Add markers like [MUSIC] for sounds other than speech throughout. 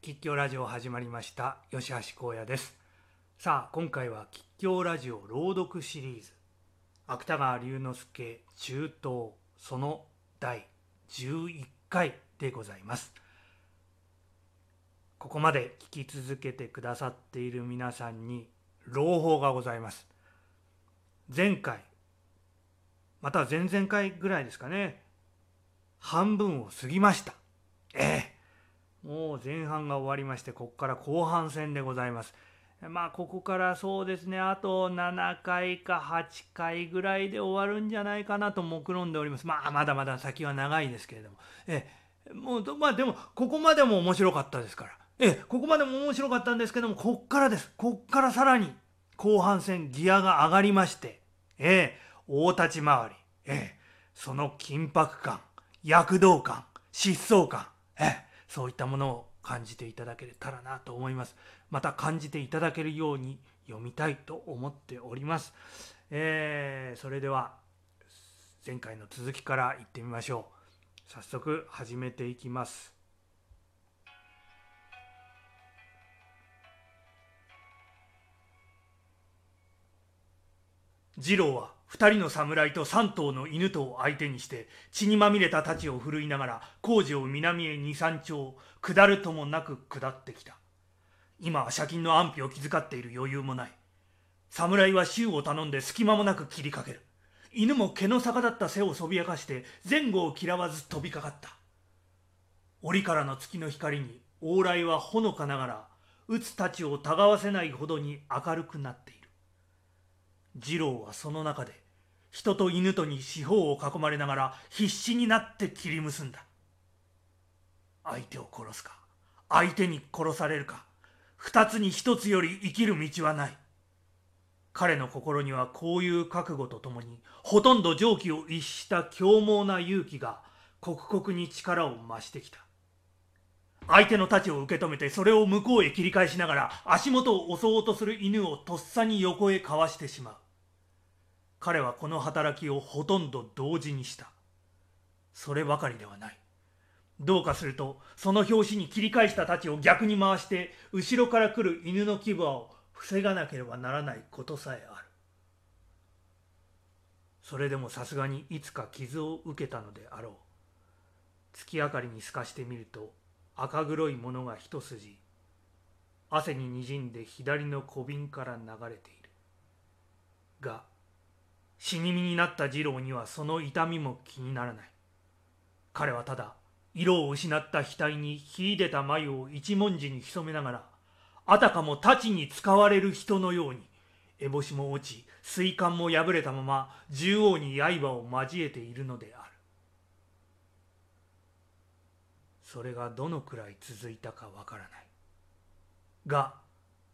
吉祥ラジオ始まりました。吉橋光也です。さあ今回は吉祥ラジオ朗読シリーズ。芥川龍之介中東その第11回でございます。ここまで聞き続けてくださっている皆さんに朗報がございます。前回また前々回ぐらいですかね。半分を過ぎました。ええ。もう前半が終わりましてここから後半戦でございます。まあここからそうですねあと7回か8回ぐらいで終わるんじゃないかなと目論んでおります。まあまだまだ先は長いですけれども。えもうまあでもここまでも面白かったですから。えここまでも面白かったんですけどもこっからです。こっからさらに後半戦ギアが上がりましてええ大立ち回り。ええその緊迫感躍動感疾走感。ええ。そういったものを感じていただけたらなと思います。また感じていただけるように読みたいと思っております、えー、それでは前回の続きからいってみましょう。早速始めていきます。次郎は二人の侍と三頭の犬とを相手にして血にまみれた太刀を振るいながら工事を南へ二三丁下るともなく下ってきた。今は借金の安否を気遣っている余裕もない。侍は衆を頼んで隙間もなく切りかける。犬も毛の逆だった背をそびやかして前後を嫌わず飛びかかった。檻からの月の光に往来はほのかながら打つ太刀をたがわせないほどに明るくなっている次郎はその中で人と犬とに四方を囲まれながら必死になって切り結んだ。相手を殺すか相手に殺されるか二つに一つより生きる道はない。彼の心にはこういう覚悟とともにほとんど常軌を逸した凶猛な勇気が刻々に力を増してきた。相手の太刀を受け止めてそれを向こうへ切り返しながら足元を襲おうとする犬をとっさに横へかわしてしまう。彼はこの働きをほとんど同時にした。そればかりではない。どうかするとその拍子に切り返した太刀を逆に回して後ろから来る犬の牙を防がなければならないことさえある。それでもさすがにいつか傷を受けたのであろう。月明かりに透かしてみると赤黒いものが一筋。汗ににじんで左の小瓶から流れている。が死に身になった次郎にはその痛みも気にならない。彼はただ色を失った額に秀でた眉を一文字に潜めながらあたかも太刀に使われる人のように烏帽子も落ち水管も破れたまま縦横に刃を交えているのである。それがどのくらい続いたかわからない。が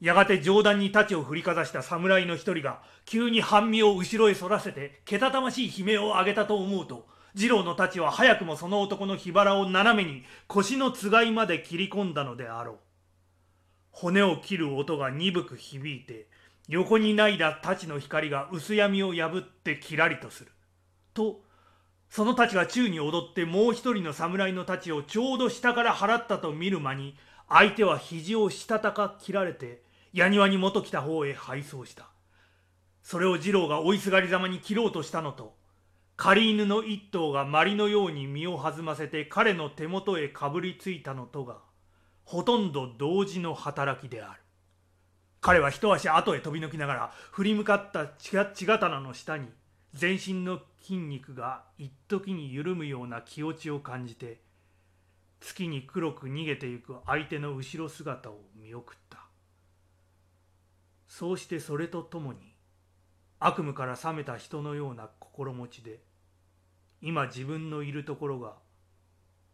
やがて上段に太刀を振りかざした侍の一人が急に半身を後ろへ反らせてけたたましい悲鳴を上げたと思うと次郎の太刀は早くもその男の火腹を斜めに腰のつがいまで切り込んだのであろう。骨を切る音が鈍く響いて横にないだ太刀の光が薄闇を破ってキラリとする。とその太刀が宙に踊ってもう一人の侍の太刀をちょうど下から払ったと見る間に相手は肘をしたたか切られて矢庭に元来た方へ敗走した。それを次郎が追いすがりざまに切ろうとしたのと狩犬の一頭が鞠のように身を弾ませて彼の手元へかぶりついたのとがほとんど同時の働きである。彼は一足後へ飛び抜きながら振り向かった血刀の下に全身の筋肉が一時に緩むような気落ちを感じて月に黒く逃げてゆく相手の後ろ姿を見送った。そうしてそれとともに悪夢から覚めた人のような心持ちで今自分のいるところが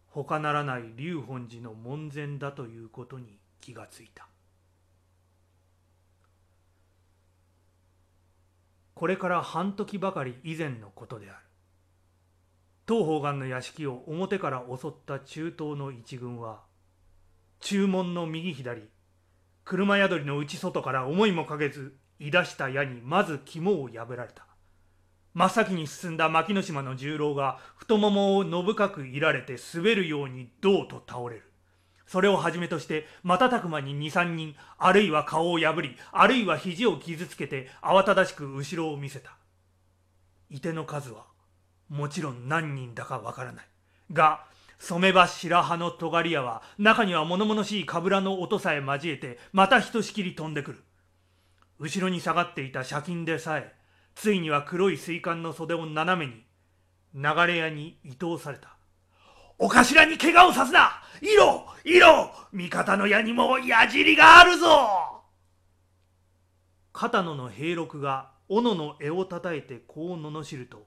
他ならない龍本寺の門前だということに気がついた。これから半時ばかり以前のことである。東方眼の屋敷を表から襲った中東の一軍は注文の右左車宿りの内外から思いもかけずい出した矢にまず肝を破られた。真っ先に進んだ牧野島の重郎が太ももをの深くいられて滑るように銅と倒れる。それをはじめとして瞬く間に23人あるいは顔を破りあるいは肘を傷つけて慌ただしく後ろを見せた。いての数はもちろん何人だかわからない。が染めば白羽の尖り屋は中には物々しいかぶらの音さえ交えてまたひとしきり飛んでくる。後ろに下がっていた車金でさえついには黒い水管の袖を斜めに流れ屋に移動された。お頭に怪我をさすな！いろ！いろ！味方の矢にも矢尻があるぞ！片野の平六が斧の柄をたたいてこう罵ると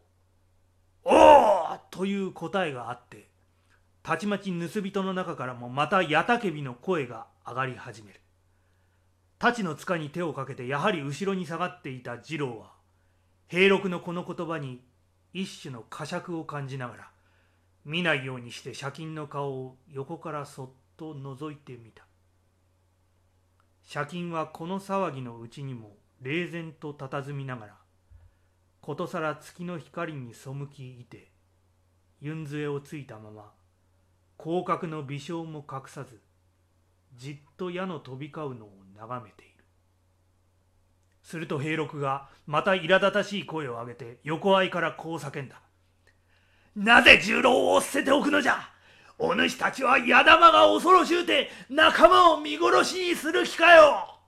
「おお!」という答えがあってたちまち盗人の中からもまた矢たけびの声が上がり始める。太刀の塚に手をかけてやはり後ろに下がっていた次郎は平六のこの言葉に一種の呵責を感じながら見ないようにして車金の顔を横からそっと覗いてみた。車金はこの騒ぎのうちにも冷然と佇みながらことさら月の光に背きいてゆん杖をついたまま広角の微笑も隠さずじっと矢の飛び交うのを眺めている。すると平六がまた苛立たしい声を上げて横合いからこう叫んだ。なぜ重郎を捨てておくのじゃ？お主たちは矢玉が恐ろしゅうて仲間を見殺しにする気かよ。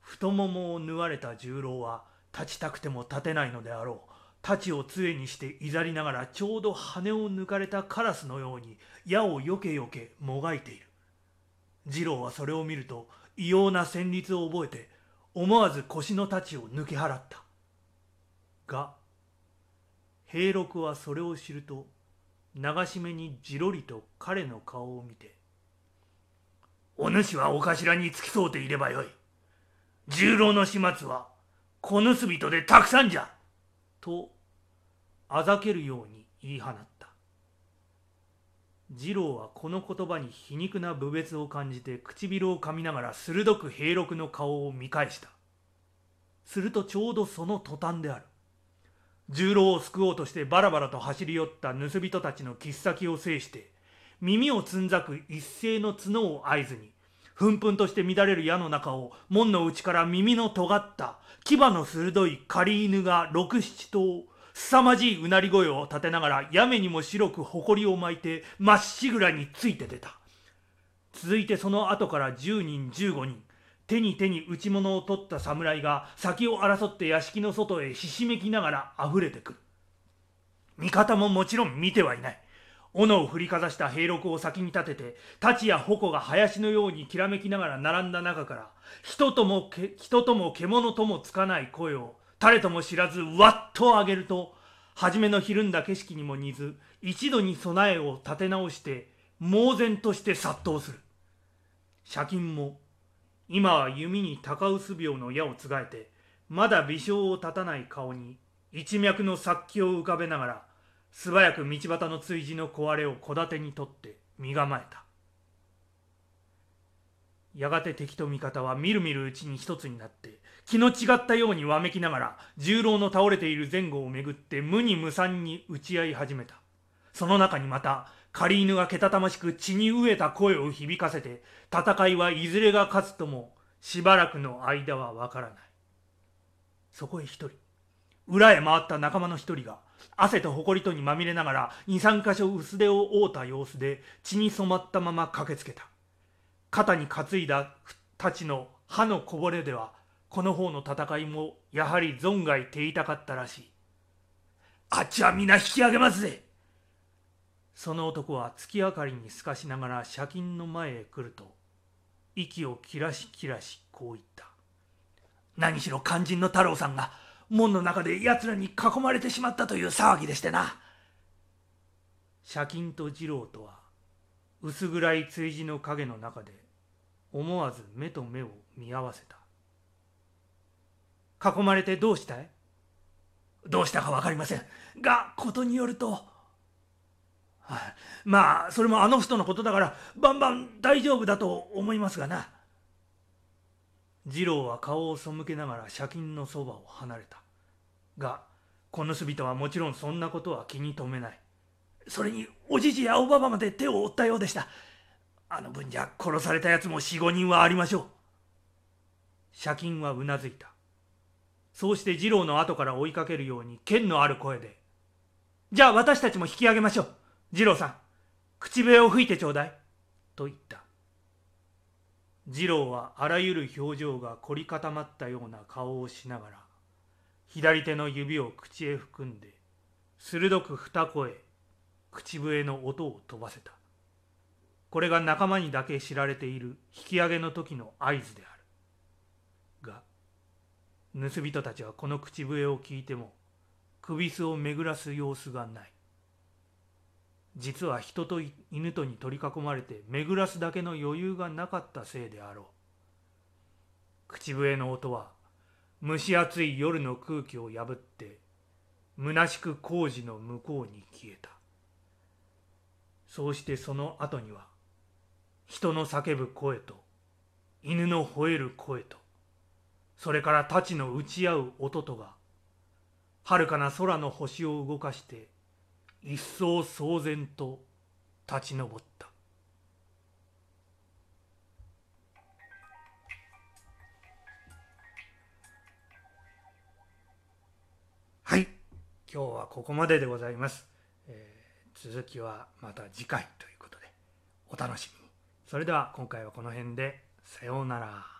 太ももを縫われた重郎は立ちたくても立てないのであろう。太刀を杖にしていざりながらちょうど羽を抜かれたカラスのように矢をよけよけもがいている。次郎はそれを見ると異様な旋律を覚えて思わず腰の太刀を抜き払った。が平六はそれを知ると流し目にじろりと彼の顔を見て「お主はお頭に付き添うていればよい。十郎の始末は小盗人でたくさんじゃ」とあざけるように言い放った。次郎はこの言葉に皮肉な侮蔑を感じて唇を噛みながら鋭く平六の顔を見返した。するとちょうどその途端である。重郎を救おうとしてバラバラと走り寄った盗人たちの切っ先を制して耳をつんざく一斉の角を合図にふんふんとして乱れる矢の中を門の内から耳の尖った牙の鋭い狩り犬が六七頭凄まじいうなり声を立てながら屋根にも白く埃を巻いてまっしぐらについて出た。続いてその後から10人15人。手に手に内物を取った侍が先を争って屋敷の外へひしめきながらあふれてく。る味方ももちろん見てはいない。斧を振りかざした兵六を先に立てて太刀や矛が林のようにきらめきながら並んだ中から人とも人とも獣ともつかない声を誰とも知らずわっと上げると初めのひるんだ景色にも似ず一度に備えを立て直して猛然として殺到する。借金も今は弓に高臼病の矢をつがえてまだ微笑を立たない顔に一脈の殺気を浮かべながら素早く道端の追事の壊れを戸建てに取って身構えた。やがて敵と味方はみるみるうちに一つになって気の違ったようにわめきながら重郎の倒れている前後をめぐって無に無産に打ち合い始めた。その中にまた狩犬がけたたましく血に飢えた声を響かせて戦いはいずれが勝つともしばらくの間はわからない。そこへ一人裏へ回った仲間の一人が汗と埃とにまみれながら23箇所薄手を覆った様子で血に染まったまま駆けつけた。肩に担いだたちの歯のこぼれではこの方の戦いもやはり存外手痛かったらしい。あっちは皆引き上げますぜ。その男は月明かりに透かしながら車金の前へ来ると息を切らし切らしこう言った。何しろ肝心の太郎さんが門の中で奴らに囲まれてしまったという騒ぎでしてな。車金と次郎とは薄暗い追事の影の中で思わず目と目を見合わせた。囲まれてどうしたい？どうしたか分かりません。がことによると [LAUGHS] まあそれもあの人のことだからバンバン大丈夫だと思いますがな。次郎は顔を背けながら借金のそばを離れた。がこのす人はもちろんそんなことは気に留めない。それにおじじやおばばまで手を負ったようでした。あの分じゃ殺されたやつも四五人はありましょう。借金はうなずいた。そうして二郎の後から追いかけるように剣のある声で「じゃあ私たちも引き上げましょう。二郎さん口笛を吹いてちょうだい」と言った。二郎はあらゆる表情が凝り固まったような顔をしながら左手の指を口へ含んで鋭く二声口笛の音を飛ばせた。これが仲間にだけ知られている引き上げの時の合図である。盗人たちはこの口笛を聞いても首巣を巡らす様子がない。実は人と犬とに取り囲まれて巡らすだけの余裕がなかったせいであろう。口笛の音は蒸し暑い夜の空気を破って虚しく工事の向こうに消えた。そうしてその後には人の叫ぶ声と犬の吠える声とそれから太刀の打ち合う音とが遥かな空の星を動かして一層騒然と立ち上った。はい。今日はここまででございます、えー、続きはまた次回ということでお楽しみに。それでは今回はこの辺でさようなら